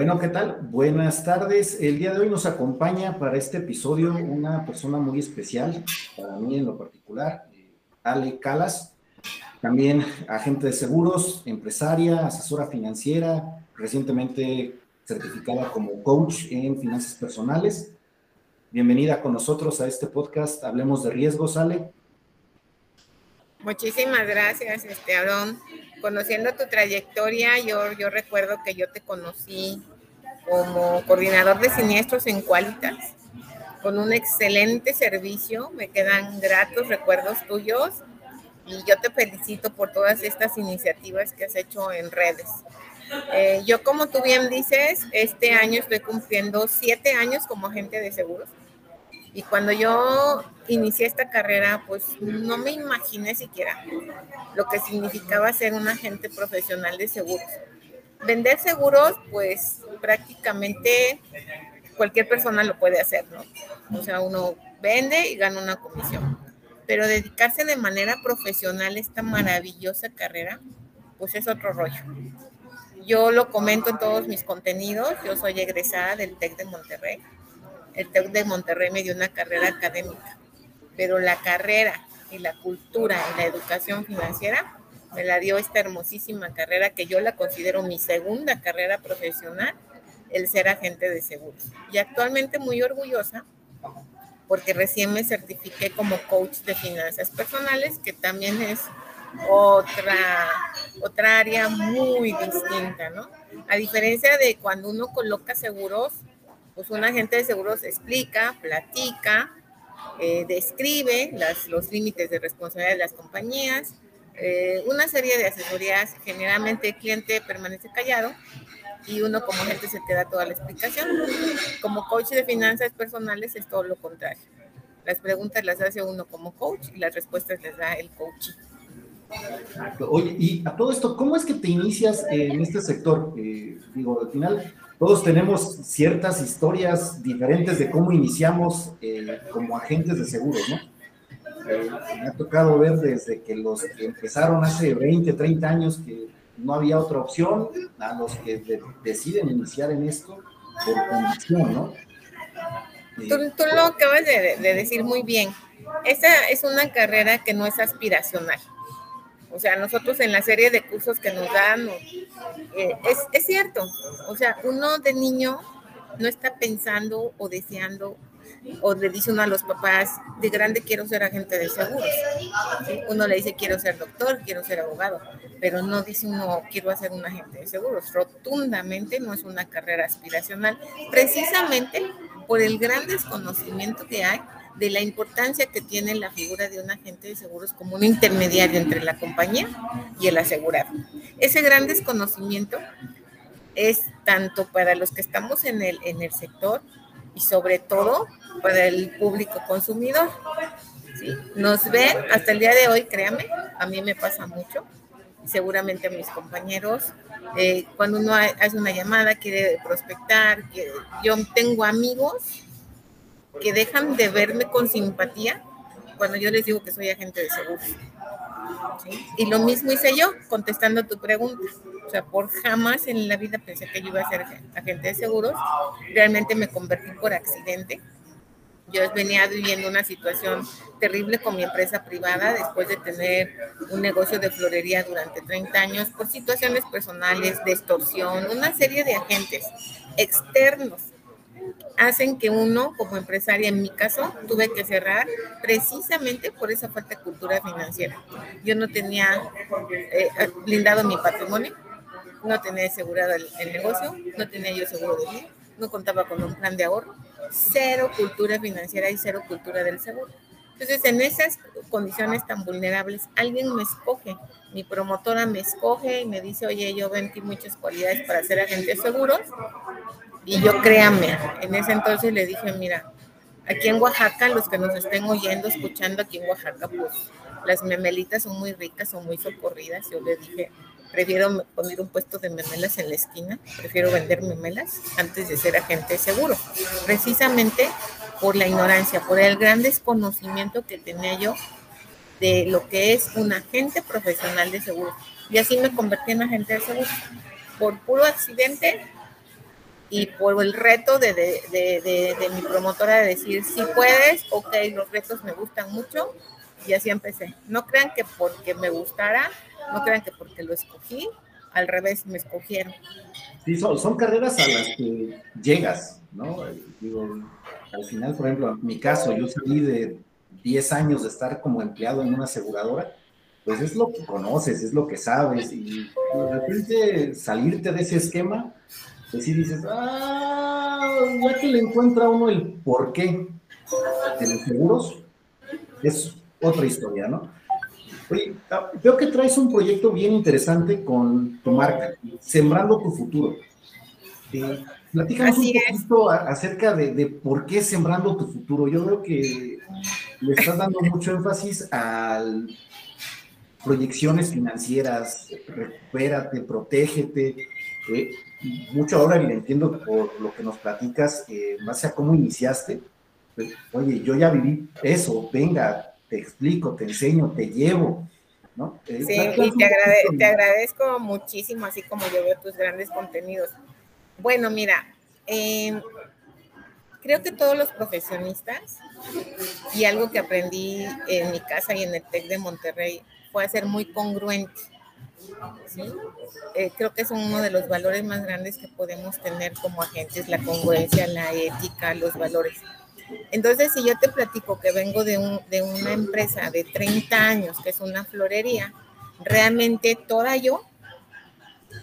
Bueno, ¿qué tal? Buenas tardes. El día de hoy nos acompaña para este episodio una persona muy especial, para mí en lo particular, eh, Ale Calas, también agente de seguros, empresaria, asesora financiera, recientemente certificada como coach en finanzas personales. Bienvenida con nosotros a este podcast Hablemos de Riesgos, Ale. Muchísimas gracias, este Aarón. Conociendo tu trayectoria, yo recuerdo que yo te conocí como coordinador de siniestros en Qualitas, con un excelente servicio, me quedan gratos recuerdos tuyos y yo te felicito por todas estas iniciativas que has hecho en redes. Eh, yo, como tú bien dices, este año estoy cumpliendo siete años como agente de seguros. Y cuando yo inicié esta carrera, pues no me imaginé siquiera lo que significaba ser un agente profesional de seguros. Vender seguros, pues prácticamente cualquier persona lo puede hacer, ¿no? O sea, uno vende y gana una comisión. Pero dedicarse de manera profesional a esta maravillosa carrera, pues es otro rollo. Yo lo comento en todos mis contenidos. Yo soy egresada del TEC de Monterrey. El TEC de Monterrey me dio una carrera académica, pero la carrera y la cultura y la educación financiera me la dio esta hermosísima carrera que yo la considero mi segunda carrera profesional, el ser agente de seguros. Y actualmente muy orgullosa porque recién me certifiqué como coach de finanzas personales, que también es otra, otra área muy distinta, ¿no? A diferencia de cuando uno coloca seguros, pues un agente de seguros explica, platica, eh, describe las, los límites de responsabilidad de las compañías, eh, una serie de asesorías, generalmente el cliente permanece callado y uno como agente se queda toda la explicación. Como coach de finanzas personales es todo lo contrario. Las preguntas las hace uno como coach y las respuestas les da el coach. Oye, y a todo esto, ¿cómo es que te inicias en este sector? Eh, digo, al final todos tenemos ciertas historias diferentes de cómo iniciamos eh, como agentes de seguros, ¿no? Me ha tocado ver desde que los que empezaron hace 20, 30 años que no había otra opción, a los que deciden iniciar en esto por condición, ¿no? Tú, lo acabas de, de decir muy bien. Esta es una carrera que no es aspiracional o sea, nosotros en la serie de cursos que nos dan, eh, es, cierto, o sea, uno de niño no está pensando o deseando o le dice uno a los papás, de grande quiero ser agente de seguros. Uno le dice, quiero ser doctor, quiero ser abogado, pero no dice uno, quiero hacer un agente de seguros. Rotundamente no es una carrera aspiracional, precisamente por el gran desconocimiento que hay de la importancia que tiene la figura de un agente de seguros como un intermediario entre la compañía y el asegurado. Ese gran desconocimiento es tanto para los que estamos en el, en el sector y sobre todo para el público consumidor. Nos ven hasta el día de hoy, créame, a mí me pasa mucho, seguramente a mis compañeros, eh, cuando uno hace una llamada, quiere prospectar, yo tengo amigos que dejan de verme con simpatía cuando yo les digo que soy agente de seguros. Y lo mismo hice yo, contestando tu pregunta. O sea, por jamás en la vida pensé que yo iba a ser agente de seguros. Realmente me convertí por accidente. Yo venía viviendo una situación terrible con mi empresa privada después de tener un negocio de florería durante 30 años por situaciones personales, de extorsión, una serie de agentes externos hacen que uno, como empresaria, en mi caso, tuve que cerrar precisamente por esa falta de cultura financiera. Yo no tenía eh, blindado mi patrimonio, no tenía asegurado el, negocio, no tenía yo seguro de vida, no contaba con un plan de ahorro, cero cultura financiera y cero cultura del seguro. Entonces, en esas condiciones tan vulnerables, alguien me escoge, mi promotora me escoge y me dice, oye, yo ti muchas cualidades para ser agente de seguros, y yo créame, en ese entonces le dije, mira, aquí en Oaxaca, los que nos estén oyendo, escuchando aquí en Oaxaca, pues las memelitas son muy ricas, son muy socorridas. Yo le dije, prefiero poner un puesto de memelas en la esquina, prefiero vender memelas antes de ser agente seguro, precisamente por la ignorancia, por el gran desconocimiento que tenía yo de lo que es un agente profesional de seguro. Y así me convertí en agente de seguro. Por puro accidente y por el reto de, de, de, mi promotora de decir, si puedes, ok, los retos me gustan mucho, y así empecé. No crean que porque me gustara, no crean que porque lo escogí, al revés, me escogieron. Sí, son, son carreras a las que llegas, ¿no? Digo, al final, por ejemplo, en mi caso, yo salí de 10 años de estar como empleado en una aseguradora, pues es lo que conoces, es lo que sabes, y de repente salirte de ese esquema, pues sí dices, ah, ya que le encuentra uno el porqué de los seguros, es otra historia, ¿no? Oye, ah, veo que traes un proyecto bien interesante con tu marca, Sembrando tu Futuro. Eh, platícanos un poquito acerca de, de, por qué Sembrando tu Futuro. Yo veo que le estás dando mucho énfasis a proyecciones financieras, recupérate, protégete. Eh, mucho ahora le entiendo por lo que nos platicas, eh, base a cómo iniciaste. Pues, oye, yo ya viví eso, venga, te explico, te enseño, te llevo. ¿no? Eh, sí, y te, te, agradezco muchísimo, así como yo veo tus grandes contenidos. Bueno, mira, em, creo que todos los profesionistas, y algo que aprendí en mi casa y en el TEC de Monterrey, fue a ser muy congruente. ¿sí? Eh, creo que es uno de los valores más grandes que podemos tener como agentes, la congruencia, la ética, los valores. Entonces, si yo te platico que vengo de, una empresa de 30 años, que es una florería, realmente toda yo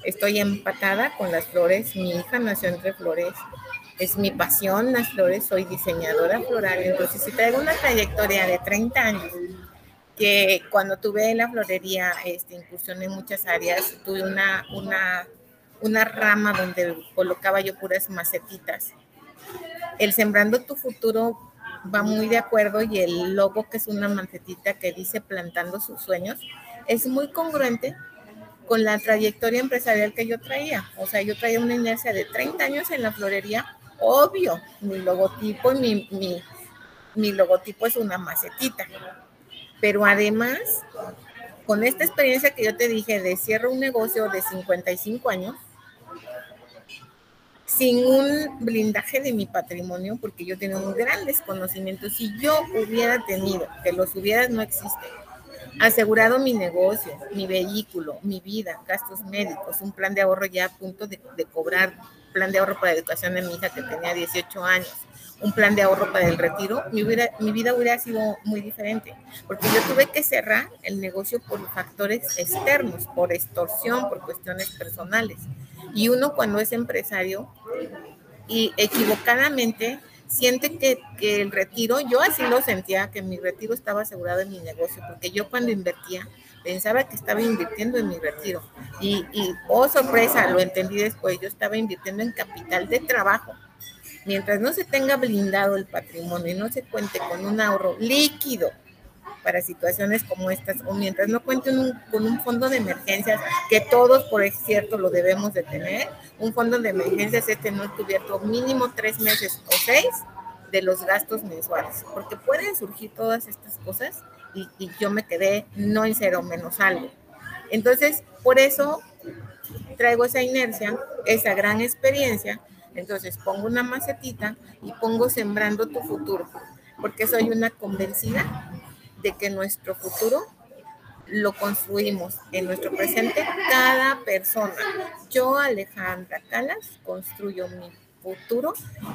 estoy empatada con las flores. Mi hija nació entre flores. Es mi pasión las flores. Soy diseñadora floral. Entonces, si traigo una trayectoria de 30 años, que cuando tuve la florería, este, incursioné en muchas áreas. Tuve una, una, una rama donde colocaba yo puras macetitas el Sembrando tu Futuro va muy de acuerdo y el logo, que es una macetita que dice Plantando sus sueños, es muy congruente con la trayectoria empresarial que yo traía. O sea, yo traía una inercia de 30 años en la florería, obvio, mi logotipo, mi, mi, mi logotipo es una macetita. Pero además, con esta experiencia que yo te dije de cierro un negocio de 55 años, sin un blindaje de mi patrimonio, porque yo tengo un grandes conocimientos. Si yo hubiera tenido, que los hubieras no existe, asegurado mi negocio, mi vehículo, mi vida, gastos médicos, un plan de ahorro ya a punto de, cobrar, plan de ahorro para la educación de mi hija que tenía 18 años, un plan de ahorro para el retiro, mi vida, mi vida hubiera sido muy diferente, porque yo tuve que cerrar el negocio por factores externos, por extorsión, por cuestiones personales. Y uno cuando es empresario y equivocadamente siente que, que, el retiro, yo así lo sentía, que mi retiro estaba asegurado en mi negocio, porque yo cuando invertía pensaba que estaba invirtiendo en mi retiro. Y, y oh sorpresa, lo entendí después, yo estaba invirtiendo en capital de trabajo. Mientras no se tenga blindado el patrimonio y no se cuente con un ahorro líquido para situaciones como estas, o mientras no cuenten con un fondo de emergencias, que todos, por cierto, lo debemos de tener, un fondo de emergencias es tener cubierto mínimo tres meses o seis de los gastos mensuales, porque pueden surgir todas estas cosas y, y yo me quedé no en cero menos algo. Entonces, por eso traigo esa inercia, esa gran experiencia, entonces pongo una macetita y pongo sembrando tu futuro, porque soy una convencida de que nuestro futuro lo construimos en nuestro presente cada persona. Yo, Alejandra Calas, construyo mi futuro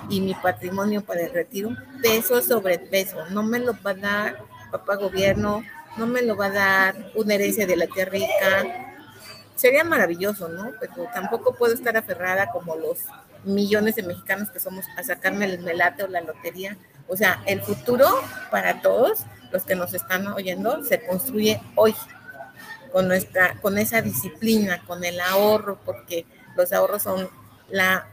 y mi patrimonio para el retiro peso sobre peso. No me lo va a dar papá gobierno, no me lo va a dar una herencia de la tierra rica. Sería maravilloso, ¿no? Pero tampoco puedo estar aferrada como los millones de mexicanos que somos a sacarme el melate o la lotería. O sea, el futuro para todos los que nos están oyendo, se construye hoy con nuestra, con esa disciplina, con el ahorro, porque los ahorros son la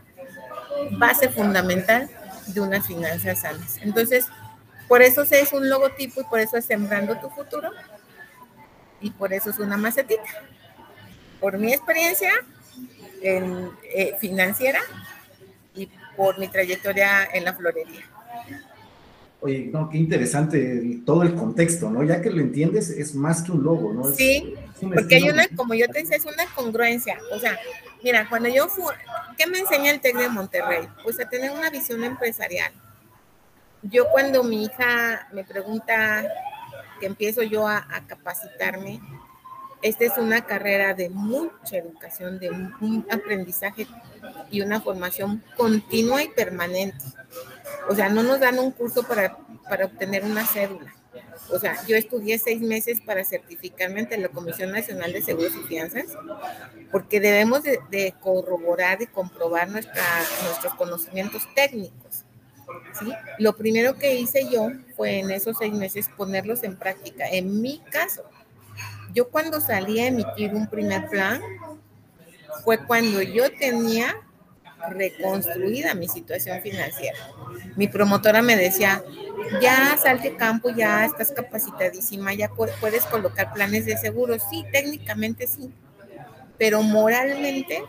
base fundamental de unas finanzas sanas. Entonces, por eso es un logotipo y por eso es sembrando tu futuro y por eso es una macetita. Por mi experiencia en, eh, financiera y por mi trayectoria en la florería. Oye, no, qué interesante todo el contexto, ¿no? Ya que lo entiendes, es más que un logo, ¿no? sí, porque hay una, como yo te decía, es una congruencia. O sea, mira, cuando yo ¿Qué me enseña el TEC de Monterrey? Pues a tener una visión empresarial. Yo cuando mi hija me pregunta que empiezo yo a, a capacitarme, esta es una carrera de mucha educación, de un aprendizaje y una formación continua y permanente. O sea, no nos dan un curso para, para obtener una cédula. O sea, yo estudié seis meses para certificarme ante la Comisión Nacional de Seguros y Fianzas, porque debemos de, corroborar y comprobar nuestra, nuestros conocimientos técnicos. ¿sí? Lo primero que hice yo fue en esos seis meses ponerlos en práctica. En mi caso, yo cuando salí a emitir un primer plan, fue cuando yo tenía reconstruida mi situación financiera. Mi promotora me decía, ya salte campo, ya estás capacitadísima, ya puedes colocar planes de seguro. Sí, técnicamente sí, pero moralmente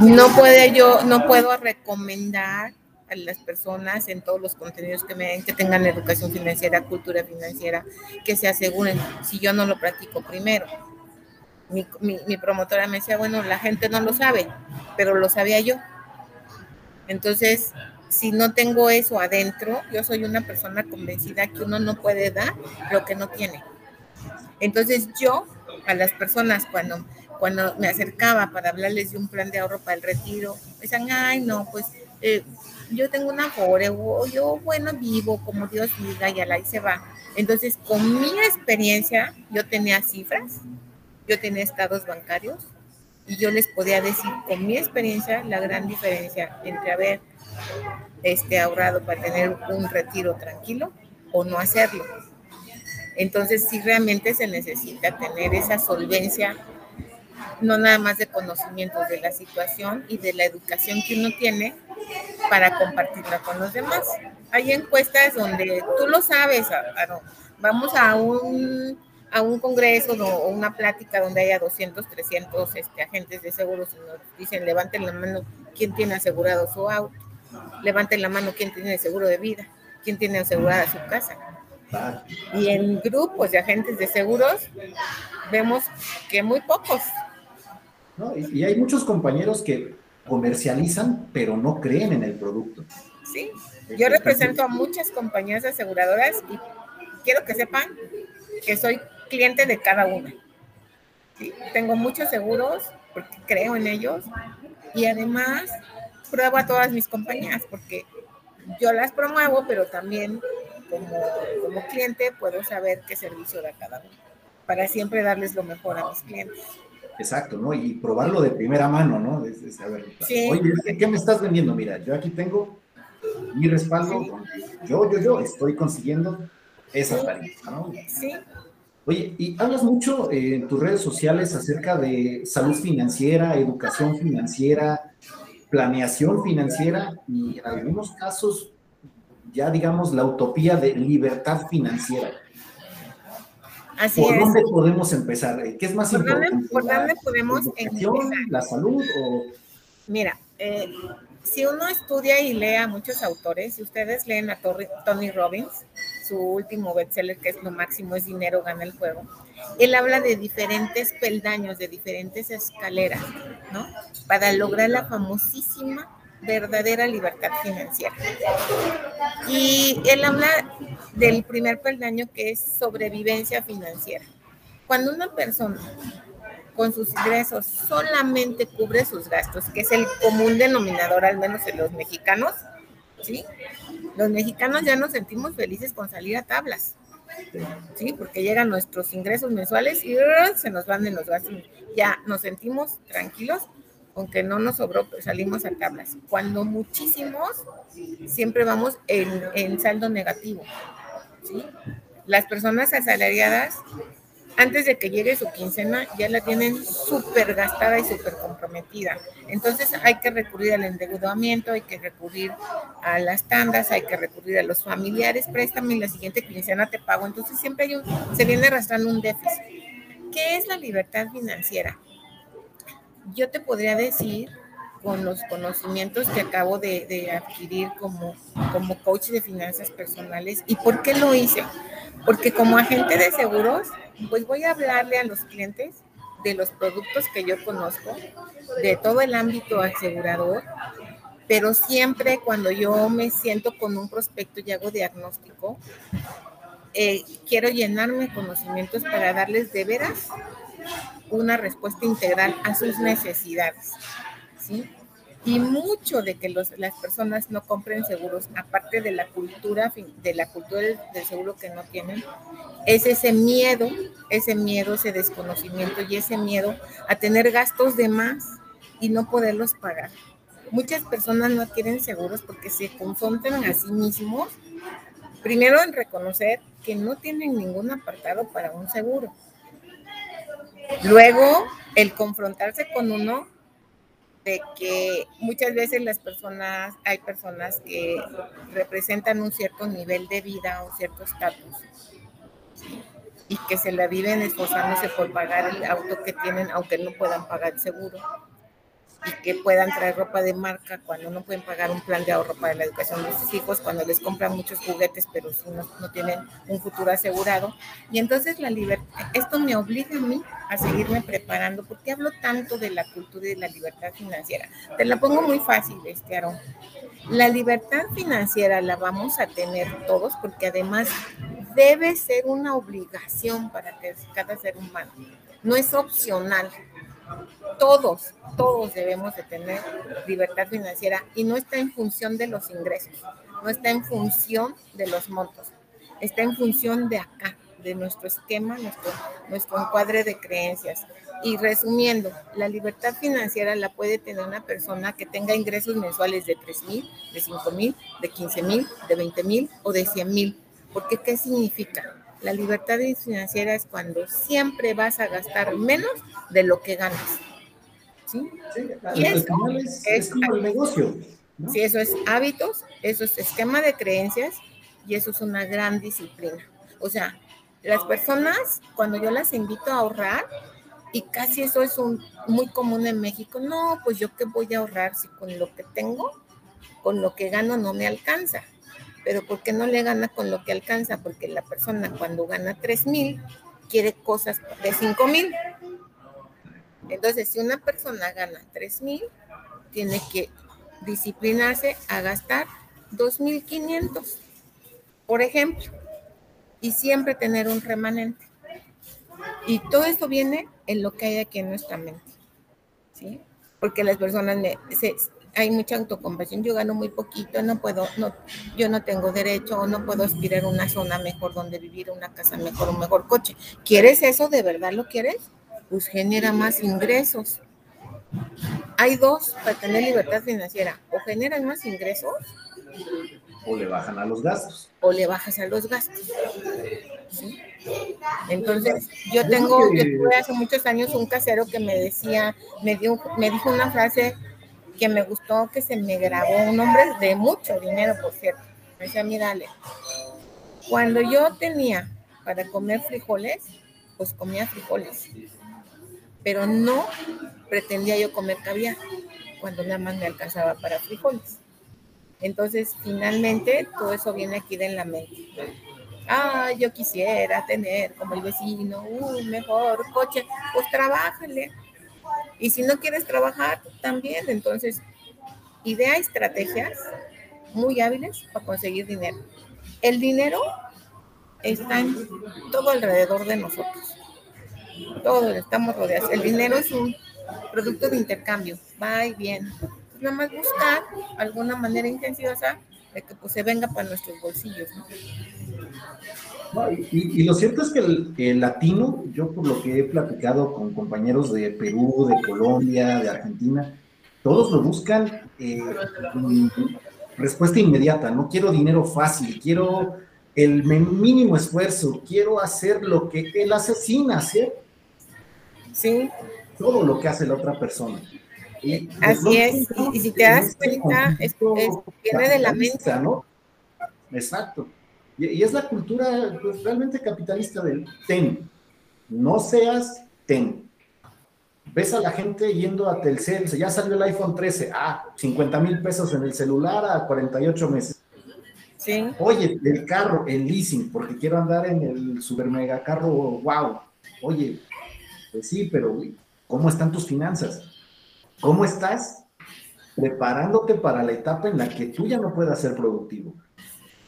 no puede yo, no puedo recomendar a las personas en todos los contenidos que me den que tengan educación financiera, cultura financiera, que se aseguren si yo no lo practico primero. Mi, mi, promotora me decía, bueno, la gente no lo sabe, pero lo sabía yo. Entonces, si no tengo eso adentro, yo soy una persona convencida que uno no puede dar lo que no tiene. Entonces, yo a las personas cuando, cuando me acercaba para hablarles de un plan de ahorro para el retiro, decían, ay, no, pues eh, yo tengo una pobre, o yo, bueno, vivo como Dios diga y la y se va. Entonces, con mi experiencia, yo tenía cifras, yo tenía estados bancarios y yo les podía decir con mi experiencia la gran diferencia entre haber este, ahorrado para tener un retiro tranquilo o no hacerlo. Entonces, sí realmente se necesita tener esa solvencia, no nada más de conocimientos de la situación y de la educación que uno tiene, para compartirla con los demás. Hay encuestas donde tú lo sabes, vamos a un, a un congreso o una plática donde haya 200, 300 este, agentes de seguros y nos dicen levanten la mano quién tiene asegurado su auto, levanten la mano quién tiene seguro de vida, quién tiene asegurada su casa. Y en grupos de agentes de seguros vemos que muy pocos. y hay muchos compañeros que comercializan, pero no creen en el producto. Sí, yo represento a muchas compañías aseguradoras y quiero que sepan que soy cliente de cada una. Tengo muchos seguros porque creo en ellos y además pruebo a todas mis compañías porque yo las promuevo, pero también como, como cliente puedo saber qué servicio da cada uno para siempre darles lo mejor a mis clientes. Exacto, ¿no? Y probarlo de primera mano, ¿no? oye, ¿qué me estás vendiendo? Mira, yo aquí tengo mi respaldo, yo, yo, yo estoy consiguiendo esa tarifa, ¿no? Sí. Oye, y hablas mucho eh, en tus redes sociales acerca de salud financiera, educación financiera, planeación financiera y en algunos casos ya digamos la utopía de libertad financiera. ¿Por dónde podemos empezar? ¿Qué es más importante? ¿Por dónde podemos empezar? ¿La salud o...? Mira, eh, si uno estudia y lee a muchos autores, si ustedes leen a Tony Robbins, su último bestseller que es Lo máximo es dinero, gana el juego, él habla de diferentes peldaños, de diferentes escaleras, ¿no? Para lograr la famosísima verdadera libertad financiera. Y él habla del primer peldaño que es sobrevivencia financiera. Cuando una persona con sus ingresos solamente cubre sus gastos, que es el común denominador, al menos en los mexicanos, ¿sí? Los mexicanos ya nos sentimos felices con salir a tablas, ¿sí? Porque llegan nuestros ingresos mensuales y se nos van en los gastos. Ya nos sentimos tranquilos aunque no nos sobró, pues salimos a tablas. Cuando muchísimos, siempre vamos en, saldo negativo. ¿sí? Las personas asalariadas, antes de que llegue su quincena, ya la tienen súper gastada y súper comprometida. Entonces hay que recurrir al endeudamiento, hay que recurrir a las tandas, hay que recurrir a los familiares, préstame la siguiente quincena te pago. Entonces siempre hay un, se viene arrastrando un déficit. ¿Qué es la libertad financiera? yo te podría decir con los conocimientos que acabo de, adquirir como, como coach de finanzas personales. ¿Y por qué lo hice? Porque como agente de seguros, pues voy a hablarle a los clientes de los productos que yo conozco, de todo el ámbito asegurador, pero siempre cuando yo me siento con un prospecto y hago diagnóstico, eh, quiero llenarme conocimientos para darles de veras una respuesta integral a sus necesidades. ¿sí? Y mucho de que las personas no compren seguros, aparte de la cultura, de la cultura del, del seguro que no tienen, es ese miedo, ese miedo, ese desconocimiento y ese miedo a tener gastos de más y no poderlos pagar. Muchas personas no adquieren seguros porque se confrontan a sí mismos, primero en reconocer que no tienen ningún apartado para un seguro. Luego, el confrontarse con uno de que muchas veces las personas, hay personas que representan un cierto nivel de vida o cierto estatus y que se la viven esforzándose por pagar el auto que tienen, aunque no puedan pagar el seguro y que puedan traer ropa de marca cuando no pueden pagar un plan de ahorro para la educación de sus hijos, cuando les compran muchos juguetes, pero no, no tienen un futuro asegurado. Y entonces la libertad, esto me obliga a mí a seguirme preparando, porque hablo tanto de la cultura y de la libertad financiera. Te la pongo muy fácil, este Aaron. La libertad financiera la vamos a tener todos, porque además debe ser una obligación para cada ser humano. No es opcional todos, todos debemos de tener libertad financiera y no está en función de los ingresos, no está en función de los montos, está en función de acá, de nuestro esquema, nuestro, nuestro encuadre de creencias. Y resumiendo, la libertad financiera la puede tener una persona que tenga ingresos mensuales de 3 mil, de 5 mil, de 15 mil, de 20 mil o de 100 mil. Porque, ¿qué significa? La libertad financiera es cuando siempre vas a gastar menos de lo que ganas. ¿Sí? y eso es, como el negocio. Sí, eso es hábitos, eso es esquema de creencias y eso es una gran disciplina. O sea, las personas, cuando yo las invito a ahorrar, y casi eso es un, muy común en México, no, pues yo qué voy a ahorrar si con lo que tengo, con lo que gano no me alcanza pero ¿por qué no le gana con lo que alcanza? Porque la persona cuando gana 3 mil quiere cosas de 5 mil. Entonces, si una persona gana 3 mil, tiene que disciplinarse a gastar 2.500, por ejemplo, y siempre tener un remanente. Y todo esto viene en lo que hay aquí en nuestra mente, ¿sí? Porque las personas se, hay mucha autocompasión, yo gano muy poquito, no puedo, no, yo no tengo derecho, no puedo aspirar a una zona mejor donde vivir, una casa mejor, un mejor coche. ¿Quieres eso? ¿De verdad lo quieres? Pues genera más ingresos. Hay dos para tener libertad financiera, o generan más ingresos. O le bajan a los gastos. O le bajas a los gastos. Entonces, yo tengo, yo tuve hace muchos años un casero que me decía, me, dio, me dijo una frase que me gustó que se me grabó un hombre de mucho dinero, por cierto. Me decía, mírale, cuando yo tenía para comer frijoles, pues comía frijoles, pero no pretendía yo comer caviar cuando nada más me alcanzaba para frijoles. Entonces, finalmente, todo eso viene aquí de la mente. Ah, yo quisiera tener como el vecino un mejor coche, pues trabájale, y si no quieres trabajar, también. Entonces, idea estrategias muy hábiles para conseguir dinero. El dinero está en todo alrededor de nosotros. Todos estamos rodeados. El dinero es un producto de intercambio, va y viene. nada más buscar alguna manera intensiva de que pues, se venga para nuestros bolsillos. ¿no? y, lo cierto es que el, latino, yo por lo que he platicado con compañeros de Perú, de Colombia, de Argentina, todos lo buscan eh, respuesta inmediata. No quiero dinero fácil, quiero el mínimo esfuerzo, quiero hacer lo que él hace sin hacer. Sí. Todo lo que hace la otra persona. Así es, y, si te das cuenta, es, viene de la mente. ¿no? Exacto. Y, es la cultura pues, realmente capitalista del ten. No seas ten. Ves a la gente yendo a Telcel, ya salió el iPhone 13, ah, 50 mil pesos en el celular a 48 meses. Sí. Oye, el carro, el leasing, porque quiero andar en el super mega carro, wow. Oye, Pues sí, pero ¿cómo están tus finanzas? ¿Cómo estás preparándote para la etapa en la que tú ya no puedas ser productivo?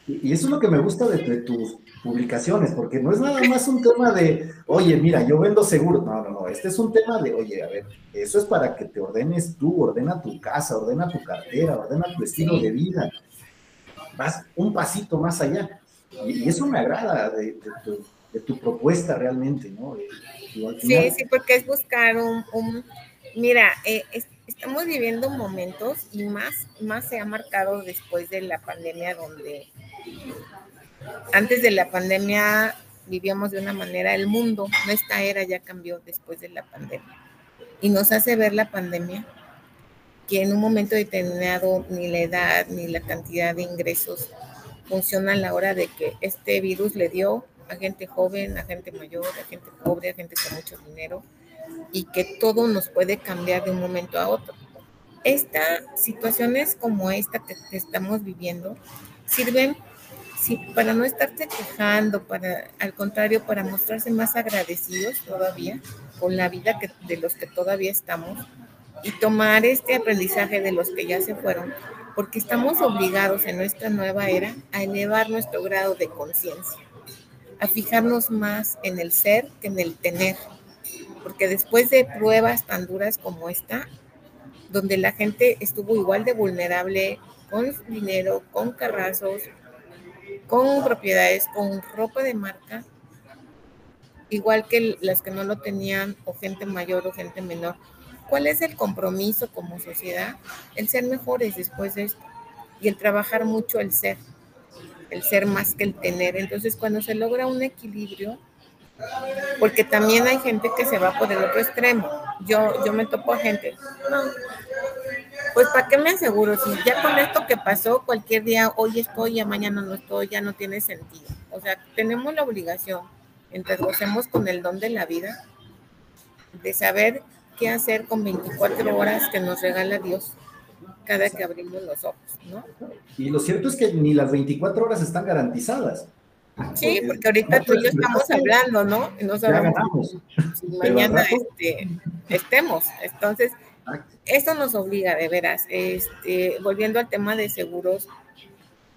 Y, eso es lo que me gusta de, tus publicaciones, porque no es nada más un tema de, oye, mira, yo vendo seguro. No, no, no, este es un tema de, oye, a ver, eso es para que te ordenes tú, ordena tu casa, ordena tu cartera, ordena tu estilo de vida. Vas un pasito más allá. Y, eso me agrada de, tu, propuesta realmente, ¿no? sí, sí, porque es buscar un, mira, eh, estamos viviendo momentos y más, más se ha marcado después de la pandemia donde antes de la pandemia vivíamos de una manera, el mundo, nuestra era ya cambió después de la pandemia. Y nos hace ver la pandemia que en un momento determinado ni la edad ni la cantidad de ingresos funciona a la hora de que este virus le dio a gente joven, a gente mayor, a gente pobre, a gente con mucho dinero y que todo nos puede cambiar de un momento a otro. Estas situaciones como esta que estamos viviendo sirven sí, para no estarte quejando, para, al contrario, para mostrarse más agradecidos todavía con la vida que, de los que todavía estamos y tomar este aprendizaje de los que ya se fueron, porque estamos obligados en nuestra nueva era a elevar nuestro grado de conciencia, a fijarnos más en el ser que en el tener, porque después de pruebas tan duras como esta, donde la gente estuvo igual de vulnerable con dinero, con carrazos, con propiedades, con ropa de marca, igual que las que no lo tenían o gente mayor o gente menor. ¿Cuál es el compromiso como sociedad? El ser mejores después de esto y el trabajar mucho el ser, el ser más que el tener. Entonces, cuando se logra un equilibrio, porque también hay gente que se va por el otro extremo. Yo, yo me topo a gente, pues ¿para qué me aseguro? Si ya con esto que pasó, cualquier día, hoy estoy, ya mañana no estoy, ya no tiene sentido. O sea, tenemos la obligación, mientras con el don de la vida, de saber qué hacer con 24 horas que nos regala Dios cada que abrimos los ojos, ¿no? Y lo cierto es que ni las 24 horas están garantizadas. Sí, porque ahorita tú y yo estamos hablando, ¿no? Y no sabemos si mañana este, estemos. Entonces, esto nos obliga, de veras, este, volviendo al tema de seguros,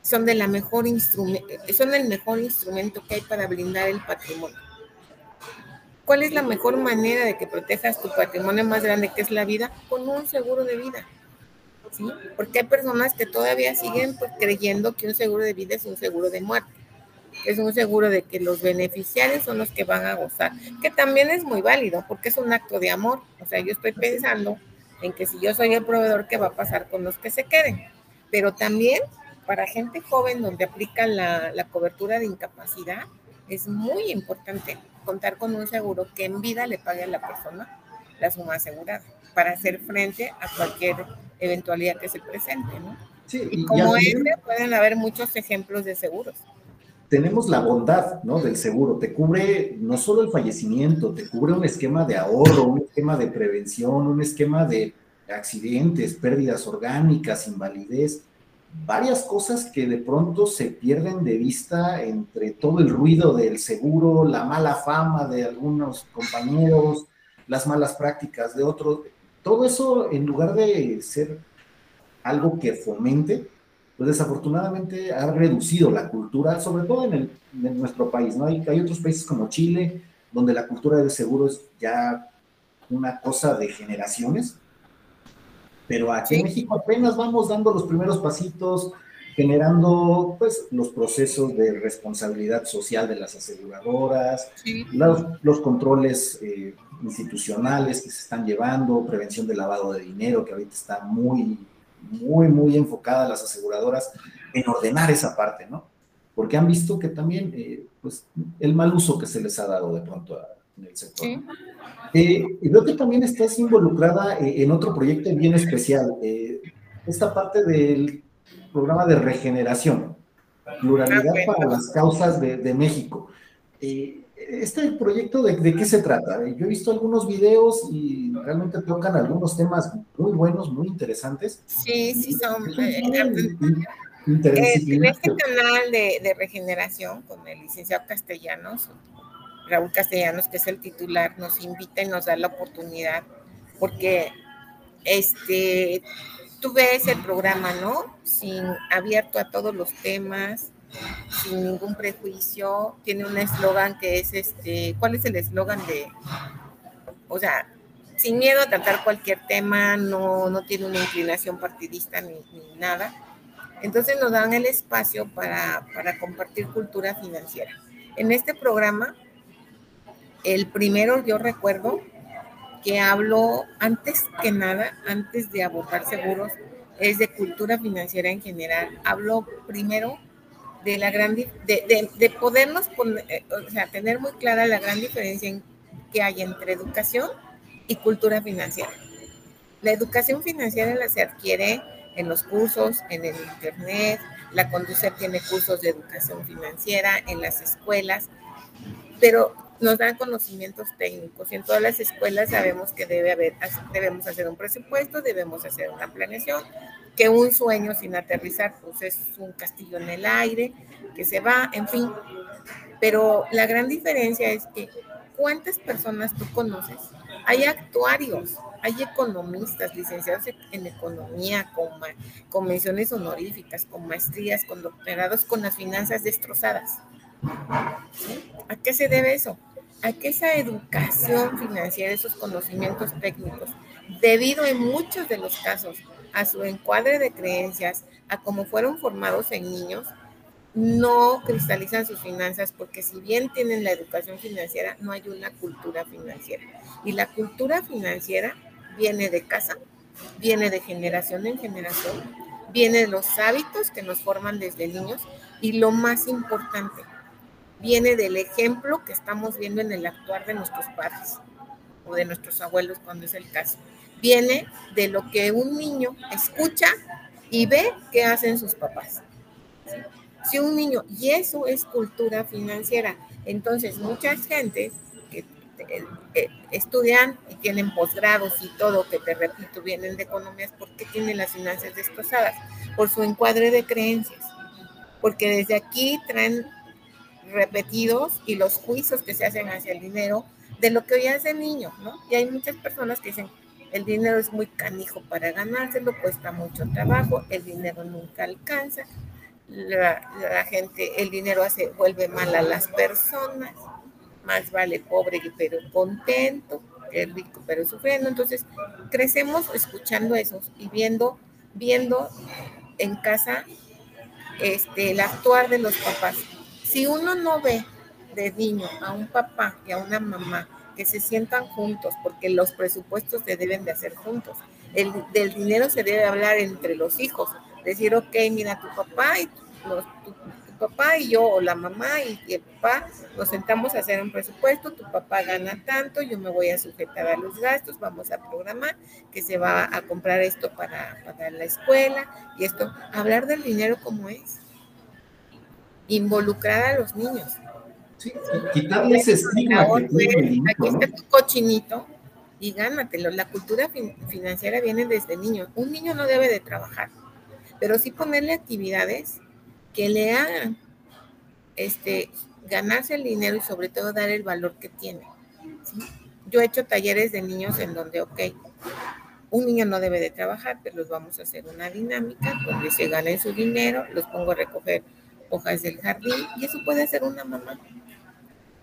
son de la mejor instrumento, son el mejor instrumento que hay para blindar el patrimonio. ¿Cuál es la mejor manera de que protejas tu patrimonio más grande, que es la vida? Con un seguro de vida. ¿sí? Porque hay personas que todavía siguen pues, creyendo que un seguro de vida es un seguro de muerte. Es un seguro de que los beneficiarios son los que van a gozar, que también es muy válido porque es un acto de amor. O sea, yo estoy pensando en que si yo soy el proveedor, ¿qué va a pasar con los que se queden? Pero también para gente joven donde aplica la, cobertura de incapacidad, es muy importante contar con un seguro que en vida le pague a la persona la suma asegurada para hacer frente a cualquier eventualidad que se presente, ¿no? Sí, y, como este pueden haber muchos ejemplos de seguros. Tenemos la bondad, ¿no? Del seguro, te cubre no solo el fallecimiento, te cubre un esquema de ahorro, un esquema de prevención, un esquema de accidentes, pérdidas orgánicas, invalidez, varias cosas que de pronto se pierden de vista entre todo el ruido del seguro, la mala fama de algunos compañeros, las malas prácticas de otros. Todo eso, en lugar de ser algo que fomente, pues desafortunadamente ha reducido la cultura, sobre todo en, nuestro país, ¿no? Hay, hay otros países como Chile, donde la cultura del seguro es ya una cosa de generaciones, pero aquí en México apenas vamos dando los primeros pasitos, generando pues los procesos de responsabilidad social de las aseguradoras, los, controles eh, institucionales que se están llevando, prevención de lavado de dinero, que ahorita está muy, muy, muy enfocada las aseguradoras en ordenar esa parte, ¿no? Porque han visto que también, eh, pues, el mal uso que se les ha dado de pronto en el sector. Eh, y veo que también estás involucrada eh, en otro proyecto bien especial, eh, esta parte del programa de regeneración, pluralidad para las causas de, México. Este proyecto, de, de, qué se trata? Yo he visto algunos videos y realmente tocan algunos temas muy buenos, muy interesantes. Sí, sí, son. en este canal de, de regeneración con el licenciado Castellanos, Raúl Castellanos, que es el titular, nos invita y nos da la oportunidad, porque este, tú ves el programa, ¿no? Sin abierto a todos los temas, sin ningún prejuicio. Tiene un eslogan que es este, ¿cuál es el eslogan de, o sea, sin miedo a tratar cualquier tema, no, no tiene una inclinación partidista ni, nada. Entonces nos dan el espacio para, para compartir cultura financiera. En este programa, el primero yo recuerdo que hablo antes que nada, antes de abordar seguros, es de cultura financiera en general. Hablo primero de la gran, de, de, podernos poner, eh, o sea, tener muy clara la gran diferencia que hay entre educación y cultura financiera. La educación financiera la se adquiere en los cursos, en el internet, la Conducir tiene cursos de educación financiera en las escuelas, pero nos dan conocimientos técnicos en todas las escuelas sabemos que debe haber, debemos hacer un presupuesto, debemos hacer una planeación, que un sueño sin aterrizar pues es un castillo en el aire, que se va, en fin. Pero la gran diferencia es que cuántas personas tú conoces. Hay actuarios, hay economistas, licenciados en economía, con, con menciones honoríficas, con maestrías, con doctorados, con las finanzas destrozadas. ¿A qué se debe eso? A que esa educación financiera, esos conocimientos técnicos, debido en muchos de los casos a su encuadre de creencias, a cómo fueron formados en niños, no cristalizan sus finanzas porque si bien tienen la educación financiera, no hay una cultura financiera. Y la cultura financiera viene de casa, viene de generación en generación, viene de los hábitos que nos forman desde niños y lo más importante, viene del ejemplo que estamos viendo en el actuar de nuestros padres o de nuestros abuelos cuando es el caso. Viene de lo que un niño escucha y ve que hacen sus papás. Si un niño, y eso es cultura financiera, entonces muchas gentes que eh, eh, estudian y tienen posgrados y todo, que te repito, vienen de economías, ¿por qué tienen las finanzas destrozadas? Por su encuadre de creencias. Porque desde aquí traen repetidos y los juicios que se hacen hacia el dinero de lo que hoy hace niño, ¿no? Y hay muchas personas que dicen, el dinero es muy canijo para ganárselo, cuesta mucho trabajo, el dinero nunca alcanza, la, gente, el dinero hace, vuelve mal a las personas, más vale pobre pero contento, que rico pero sufriendo. Entonces, crecemos escuchando eso y viendo, viendo en casa este, el actuar de los papás si uno no ve de niño a un papá y a una mamá que se sientan juntos, porque los presupuestos se deben de hacer juntos, el, del dinero se debe hablar entre los hijos, decir, ok, mira, tu papá y tu, papá y yo, o la mamá y, el papá, nos sentamos a hacer un presupuesto, tu papá gana tanto, yo me voy a sujetar a los gastos, vamos a programar que se va a comprar esto para, para la escuela y esto, hablar del dinero como es involucrar a los niños. Sí, quitarle ese estigma. aquí está tu cochinito y gánatelo. La cultura financiera viene desde niño. Un niño no debe de trabajar, pero sí ponerle actividades que le hagan este, ganarse el dinero y sobre todo dar el valor que tiene. Yo he hecho talleres de niños en donde, ok, un niño no debe de trabajar, pero los vamos a hacer una dinámica donde se ganen su dinero, los pongo a recoger hojas del jardín, y eso puede ser una mamá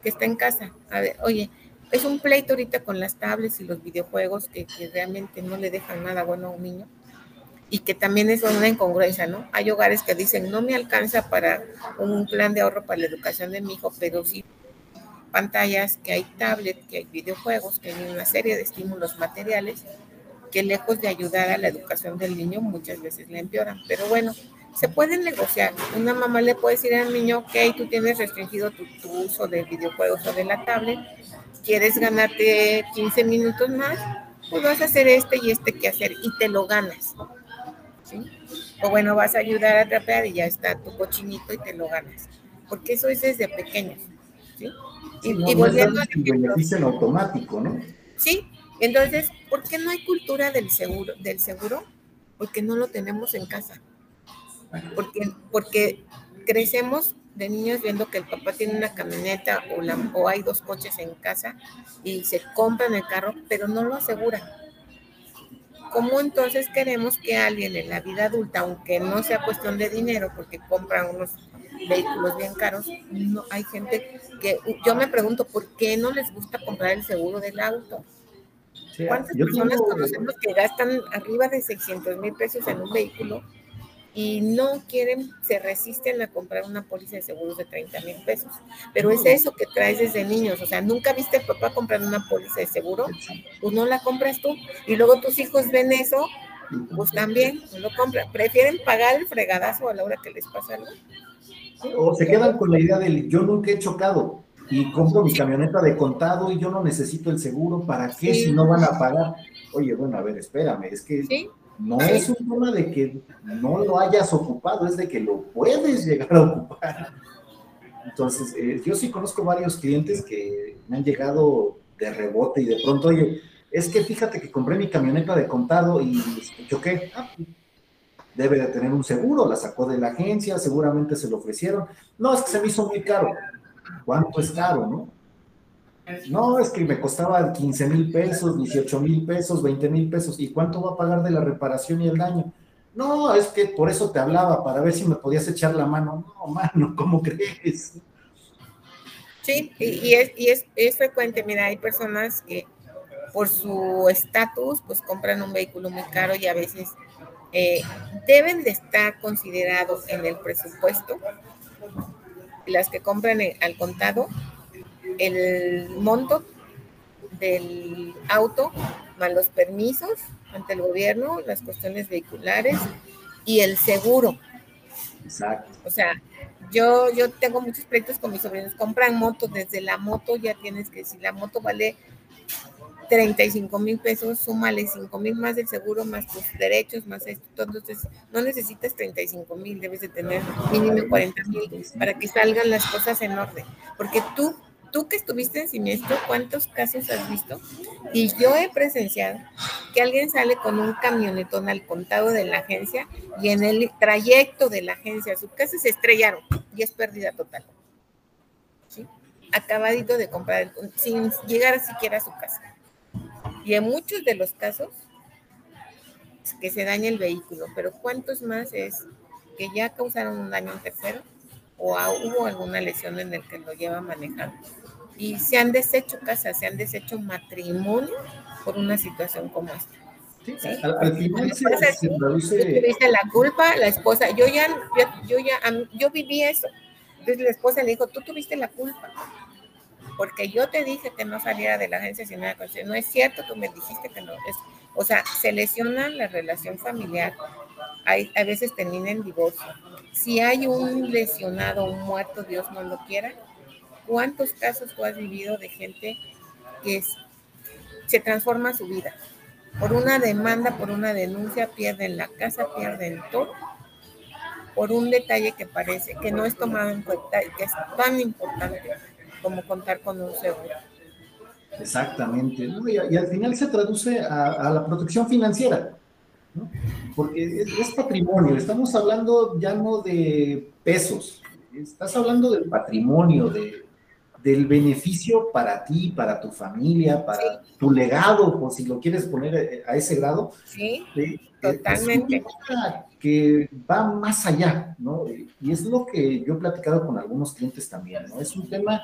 que está en casa. A ver, oye, es un pleito ahorita con las tablets y los videojuegos que, realmente no le dejan nada bueno a un niño y que también es una incongruencia, ¿no? Hay hogares que dicen, no me alcanza para un plan de ahorro para la educación de mi hijo, pero sí pantallas, que hay tablet, que hay videojuegos, que hay una serie de estímulos materiales que lejos de ayudar a la educación del niño muchas veces le empeoran. Pero bueno, se pueden negociar. Una mamá le puede decir al niño, ok, tú tienes restringido tu, uso de videojuegos o de la tablet, quieres ganarte 15 minutos más, pues vas a hacer este y este que hacer y te lo ganas. ¿sí? O bueno, vas a ayudar a trapear y ya está tu cochinito y te lo ganas. Porque eso es desde pequeños. ¿sí? Y, volviendo a en automático, ¿no? Sí, entonces, ¿por qué no hay cultura del seguro? Del seguro? Porque no lo tenemos en casa porque, porque crecemos de niños viendo que el papá tiene una camioneta o, la, o hay dos coches en casa y se compran el carro, pero no lo aseguran. ¿Cómo entonces queremos que alguien en la vida adulta, aunque no sea cuestión de dinero, porque compran unos vehículos bien caros, no, hay gente que yo me pregunto, ¿por qué no les gusta comprar el seguro del auto? ¿Cuántas personas conocemos que gastan arriba de 600 mil pesos en un vehículo y no quieren, se resisten a comprar una póliza de seguros de 30 mil pesos. Pero es eso que traes desde niños, o sea, nunca viste a papá comprar una póliza de seguro, pues no la compras tú. Y luego tus hijos ven eso, pues también no lo compran. Prefieren pagar el fregadazo a la hora que les pasa algo. O se quedan con la idea del yo nunca he chocado y compro mi camioneta de contado y yo no necesito el seguro, ¿para qué si no van a pagar? Oye, bueno, a ver, espérame, es que no es un tema de que no lo hayas ocupado, es de que lo puedes llegar a ocupar. Entonces, eh, yo sí conozco varios clientes que me han llegado de rebote y de pronto, oye, es que fíjate que compré mi camioneta de contado y choqué. Ah, debe de tener un seguro, la sacó de la agencia, seguramente se lo ofrecieron. No, es que se me hizo muy caro. ¿Cuánto es caro, no? No, es que me costaba 15 mil pesos, 18 mil pesos, 20 mil pesos. ¿Y cuánto va a pagar de la reparación y el daño? No, es que por eso te hablaba, para ver si me podías echar la mano. No, mano, ¿cómo crees? Sí, y, es, y es, es frecuente. Mira, hay personas que por su estatus, pues compran un vehículo muy caro y a veces eh, deben de estar considerados en el presupuesto. Las que compran al contado el monto del auto, más los permisos ante el gobierno, las cuestiones vehiculares y el seguro. Exacto. O sea, yo, yo tengo muchos proyectos con mis sobrinos, compran motos, desde la moto ya tienes que, si la moto vale 35 mil pesos, súmale 5 mil más del seguro, más tus derechos, más esto. Entonces, no necesitas 35 mil, debes de tener mínimo 40 mil para que salgan las cosas en orden. Porque tú tú que estuviste en siniestro, ¿cuántos casos has visto? Y yo he presenciado que alguien sale con un camionetón al contado de la agencia y en el trayecto de la agencia a su casa se estrellaron y es pérdida total. ¿Sí? Acabadito de comprar, sin llegar siquiera a su casa. Y en muchos de los casos que se daña el vehículo, pero ¿cuántos más es que ya causaron un daño en tercero? O hubo alguna lesión en el que lo lleva manejando. Y se han deshecho casas, se han deshecho matrimonio por una situación como esta. Sí, Al, final se, se la culpa, la esposa, yo ya, yo, ya, yo viví eso. Entonces la esposa le dijo, tú tuviste la culpa, porque yo te dije que no saliera de la agencia sin nada. No es cierto, tú me dijiste que no. Es, o sea, se lesiona la relación familiar, a veces termina en divorcio. Si hay un lesionado, un muerto, Dios no lo quiera, ¿cuántos casos tú has vivido de gente que se transforma su vida? Por una demanda, por una denuncia, pierden la casa, pierden todo, por un detalle que parece que no es tomado en cuenta y que es tan importante como contar con un seguro. Exactamente, y, al final se traduce a la protección financiera porque es, patrimonio, estamos hablando ya no de pesos, estás hablando del patrimonio, de, del beneficio para ti, para tu familia, para tu legado, por si lo quieres poner a ese grado. Sí, totalmente. que va más allá, ¿no? Y es lo que yo he platicado con algunos clientes también, ¿no? Es un tema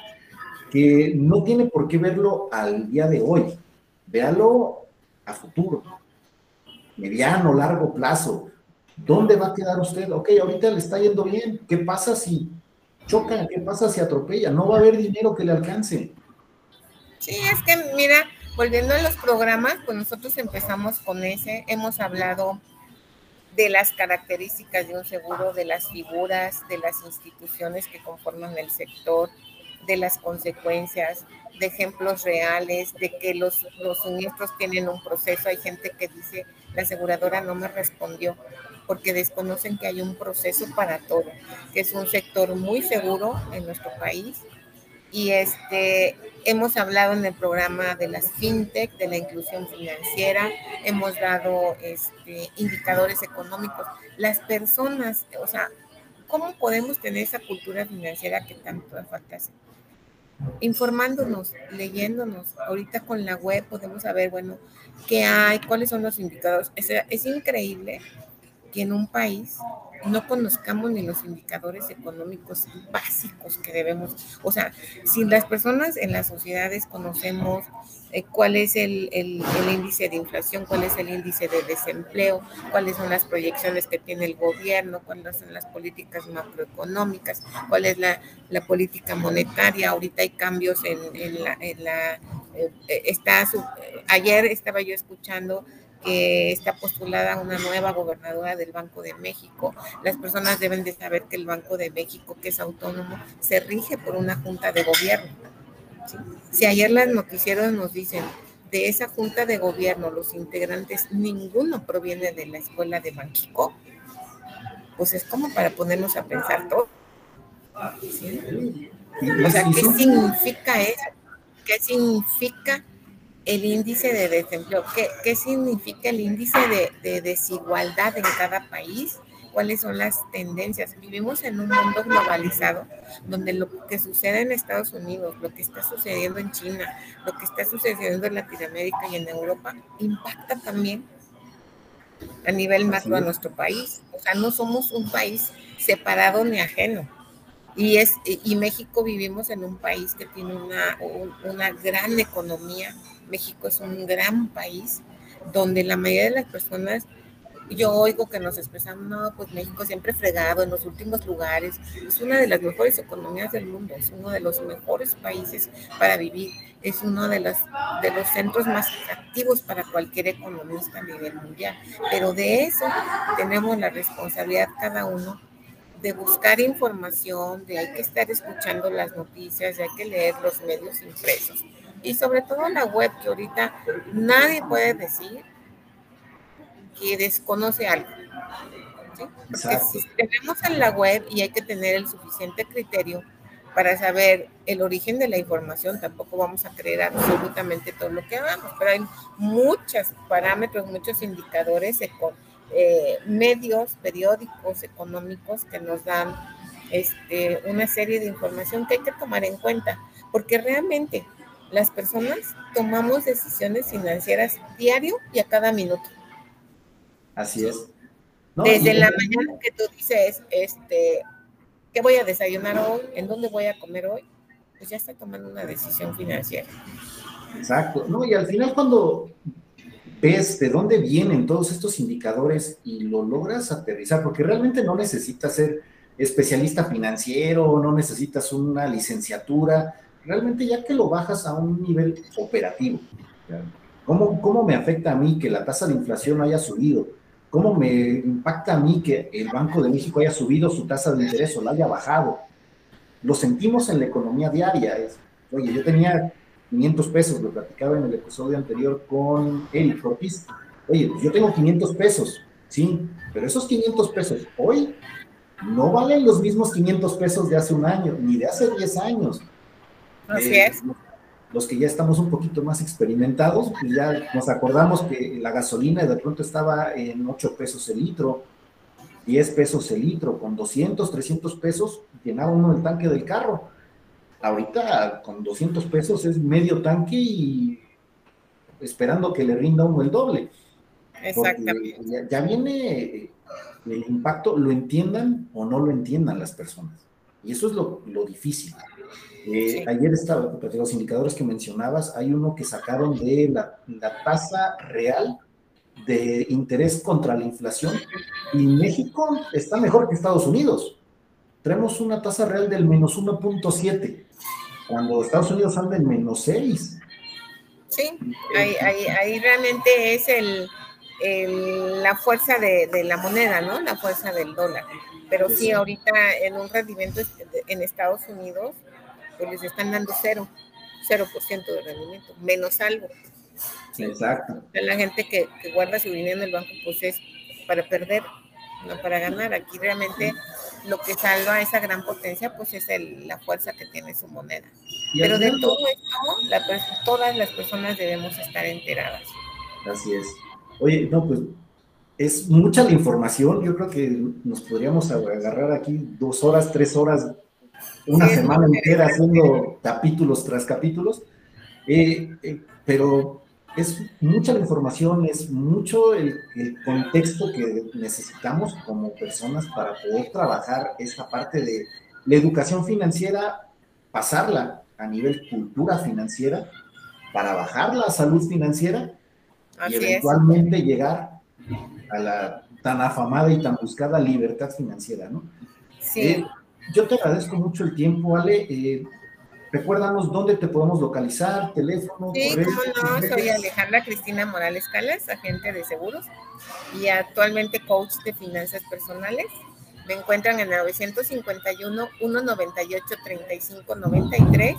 que no tiene por qué verlo al día de hoy, véalo a futuro mediano, largo plazo. ¿Dónde va a quedar usted? Ok, ahorita le está yendo bien. ¿Qué pasa si choca? ¿Qué pasa si atropella? No va a haber dinero que le alcance. Sí, es que mira, volviendo a los programas, pues nosotros empezamos con ese, hemos hablado de las características de un seguro, de las figuras, de las instituciones que conforman el sector, de las consecuencias, de ejemplos reales, de que los, los siniestros tienen un proceso. Hay gente que dice, la aseguradora no me respondió porque desconocen que hay un proceso para todo, que es un sector muy seguro en nuestro país. Y este, hemos hablado en el programa de las fintech, de la inclusión financiera, hemos dado este, indicadores económicos. Las personas, o sea, ¿cómo podemos tener esa cultura financiera que tanto falta hace? Informándonos, leyéndonos. Ahorita con la web podemos saber, bueno, qué hay, cuáles son los indicadores. Es, es increíble que en un país no conozcamos ni los indicadores económicos básicos que debemos, o sea, si las personas en las sociedades conocemos eh, cuál es el, índice de inflación, cuál es el índice de desempleo, cuáles son las proyecciones que tiene el gobierno, cuáles son las políticas macroeconómicas, cuál es la, política monetaria, ahorita hay cambios en, la... En la eh, está, ayer estaba yo escuchando que está postulada una nueva gobernadora del Banco de México. Las personas deben de saber que el Banco de México, que es autónomo, se rige por una junta de gobierno. Si ayer las noticieros nos dicen, de esa junta de gobierno, los integrantes, ninguno proviene de la escuela de México, pues es como para ponernos a pensar todo. O sea, ¿qué significa eso? ¿Qué significa el índice de desempleo. ¿Qué, significa el índice de, desigualdad en cada país? ¿Cuáles son las tendencias? Vivimos en un mundo globalizado donde lo que sucede en Estados Unidos, lo que está sucediendo en China, lo que está sucediendo en Latinoamérica y en Europa, impacta también a nivel macro a nuestro país. O sea, no somos un país separado ni ajeno. Y, es, y México vivimos en un país que tiene una, una gran economía, México es un gran país donde la mayoría de las personas, yo oigo que nos expresan, no, pues México siempre fregado en los últimos lugares, es una de las mejores economías del mundo, es uno de los mejores países para vivir, es uno de los, de los centros más activos para cualquier economista a nivel mundial. Pero de eso tenemos la responsabilidad cada uno de buscar información, de hay que estar escuchando las noticias, de hay que leer los medios impresos. Y sobre todo la web, que ahorita nadie puede decir que desconoce algo. Porque si tenemos en la web y hay que tener el suficiente criterio para saber el origen de la información, tampoco vamos a creer absolutamente todo lo que hagamos, pero hay muchos parámetros, muchos indicadores, eh, medios, periódicos, económicos que nos dan este, una serie de información que hay que tomar en cuenta, porque realmente las personas tomamos decisiones financieras diario y a cada minuto. Así es. Desde la mañana que tú dices, este, ¿qué voy a desayunar hoy? ¿En dónde voy a comer hoy? Pues ya está tomando una decisión financiera. Exacto. No, y al final cuando ves de dónde vienen todos estos indicadores y lo logras aterrizar, porque realmente no necesitas ser especialista financiero, no necesitas una licenciatura, realmente ya que lo bajas a un nivel operativo, ¿cómo, ¿cómo me afecta a mí que la tasa de inflación haya subido? ¿Cómo me impacta a mí que el Banco de México haya subido su tasa de interés o la haya bajado? Lo sentimos en la economía diaria. Oye, yo tenía 500 pesos, lo platicaba en el episodio anterior con Eric Ortiz. Oye, yo tengo 500 pesos, sí, pero esos 500 pesos hoy no valen los mismos 500 pesos de hace un año, ni de hace 10 años. Así eh, es. Los que ya estamos un poquito más experimentados, pues ya nos acordamos que la gasolina de pronto estaba en 8 pesos el litro, 10 pesos el litro, con 200, 300 pesos llenaba uno el tanque del carro. Ahorita con 200 pesos es medio tanque y esperando que le rinda uno el doble. Exactamente. Ya, viene el impacto, lo entiendan o no lo entiendan las personas. Y eso es lo, lo difícil. Eh, ayer estaba, los indicadores que mencionabas, hay uno que sacaron de la, tasa real de interés contra la inflación y México está mejor que Estados Unidos. Tenemos una tasa real del menos 1.7, cuando Estados Unidos anda en menos 6. Sí, ahí, realmente es el, la fuerza de, de, la moneda, ¿no? La fuerza del dólar. Pero sí, ahorita en un rendimiento en Estados Unidos, pues les están dando cero, cero por ciento de rendimiento, menos algo. Exacto. La gente que, guarda su dinero en el banco, pues es para perder, no para ganar. Aquí realmente lo que salva esa gran potencia, pues es la fuerza que tiene su moneda. Pero de todo esto, todas las personas debemos estar enteradas. Así es. Oye, no, pues es mucha la información. Yo creo que nos podríamos agarrar aquí dos horas, tres horas, una semana entera haciendo capítulos tras capítulos. Eh, eh, pero es mucha la información, es mucho el, contexto que necesitamos como personas para poder trabajar esta parte de la educación financiera, pasarla a nivel cultura financiera, para bajar la salud financiera y eventualmente llegar a la tan afamada y tan buscada libertad financiera, ¿no? Sí. Eh, yo te agradezco mucho el tiempo, Ale. Eh, recuérdanos dónde te podemos localizar, teléfono. Sí, correo, cómo no, soy Alejandra Cristina Morales Calas, agente de seguros y actualmente coach de finanzas personales. Me encuentran en 951 198 3593.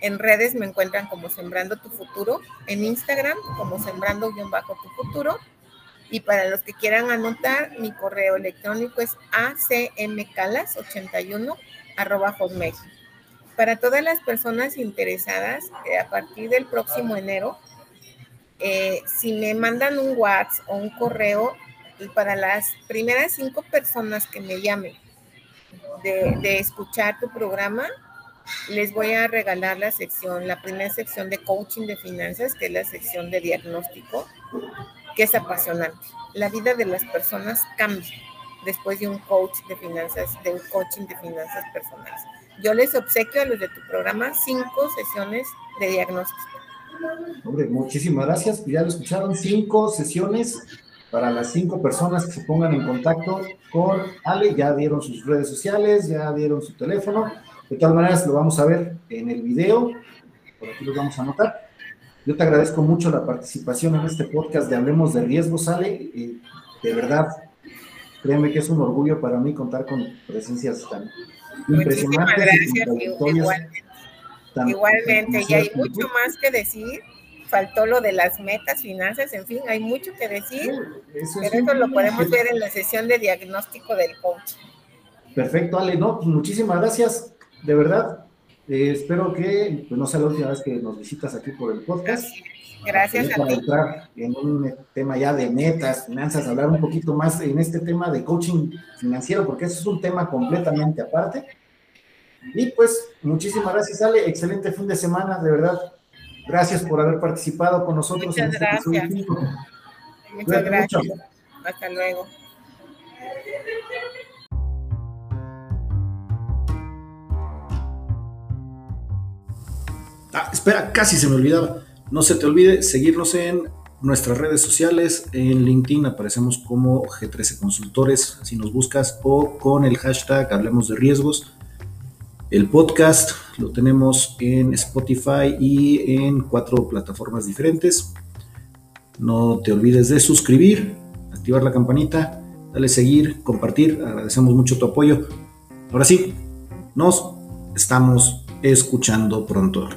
En redes me encuentran como Sembrando tu Futuro, en Instagram como Sembrando-tu Futuro y para los que quieran anotar, mi correo electrónico es acmcalas81 arroba Para todas las personas interesadas, eh, a partir del próximo enero, eh, si me mandan un WhatsApp o un correo, para las primeras cinco personas que me llamen de, de escuchar tu programa, les voy a regalar la sección, la primera sección de coaching de finanzas, que es la sección de diagnóstico que es apasionante. La vida de las personas cambia después de un coach de finanzas, de un coaching de finanzas personales. Yo les obsequio a los de tu programa cinco sesiones de diagnóstico. Hombre, muchísimas gracias. Ya lo escucharon, cinco sesiones para las cinco personas que se pongan en contacto con Ale. Ya dieron sus redes sociales, ya dieron su teléfono. De todas maneras, lo vamos a ver en el video. Por aquí lo vamos a anotar. Yo te agradezco mucho la participación en este podcast de Hablemos de Riesgos, Ale. de verdad, créeme que es un orgullo para mí contar con presencias tan impresionantes. Gracias, igualmente. igualmente, y hay mucho más que decir. Faltó lo de las metas, finanzas, en fin, hay mucho que decir, eso pero eso lo podemos ver en la sesión de diagnóstico del coach. Perfecto, Ale. No, pues muchísimas gracias. De verdad, eh, espero que pues, no sea la última vez que nos visitas aquí por el podcast. Gracias a ti. entrar en un tema ya de metas, finanzas, hablar un poquito más en este tema de coaching financiero, porque eso es un tema completamente aparte. Y pues, muchísimas gracias, Ale. Excelente fin de semana, de verdad. Gracias por haber participado con nosotros. Muchas este gracias. Muchas gracias. Hasta luego. Ah, espera, casi se me olvidaba. No se te olvide seguirnos en nuestras redes sociales. En LinkedIn aparecemos como G13 Consultores, si nos buscas, o con el hashtag Hablemos de Riesgos. El podcast lo tenemos en Spotify y en cuatro plataformas diferentes. No te olvides de suscribir, activar la campanita, dale seguir, compartir. Agradecemos mucho tu apoyo. Ahora sí, nos estamos escuchando pronto.